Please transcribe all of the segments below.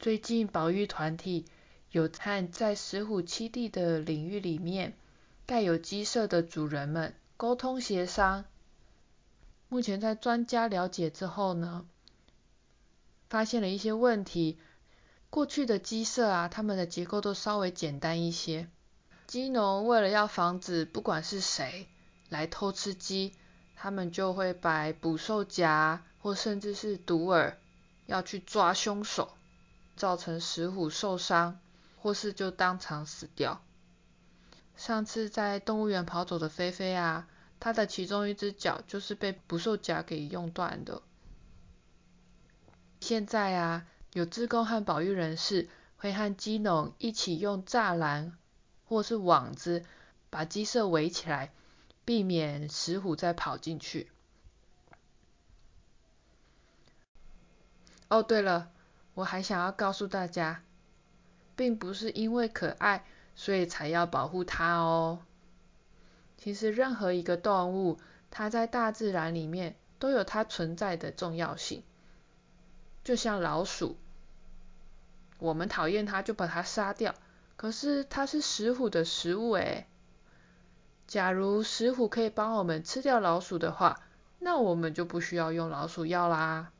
最近保育团体有和在石虎栖地的领域里面盖有鸡舍的主人们沟通协商。目前在专家了解之后呢，发现了一些问题。过去的鸡舍啊，它们的结构都稍微简单一些。鸡农为了要防止不管是谁来偷吃鸡，他们就会摆捕兽夹或甚至是毒饵，要去抓凶手。造成石虎受伤，或是就当场死掉。上次在动物园跑走的菲菲啊，它的其中一只脚就是被捕兽夹给用断的。现在啊，有志工和保育人士会和鸡农一起用栅栏或是网子把鸡舍围起来，避免石虎再跑进去。哦，对了。我还想要告诉大家，并不是因为可爱，所以才要保护它哦。其实任何一个动物，它在大自然里面都有它存在的重要性。就像老鼠，我们讨厌它就把它杀掉，可是它是石虎的食物诶。假如石虎可以帮我们吃掉老鼠的话，那我们就不需要用老鼠药啦。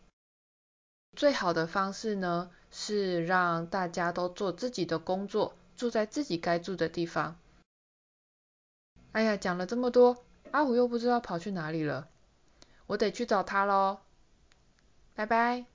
最好的方式呢，是让大家都做自己的工作，住在自己该住的地方。哎呀，讲了这么多，阿虎又不知道跑去哪里了，我得去找他喽。拜拜。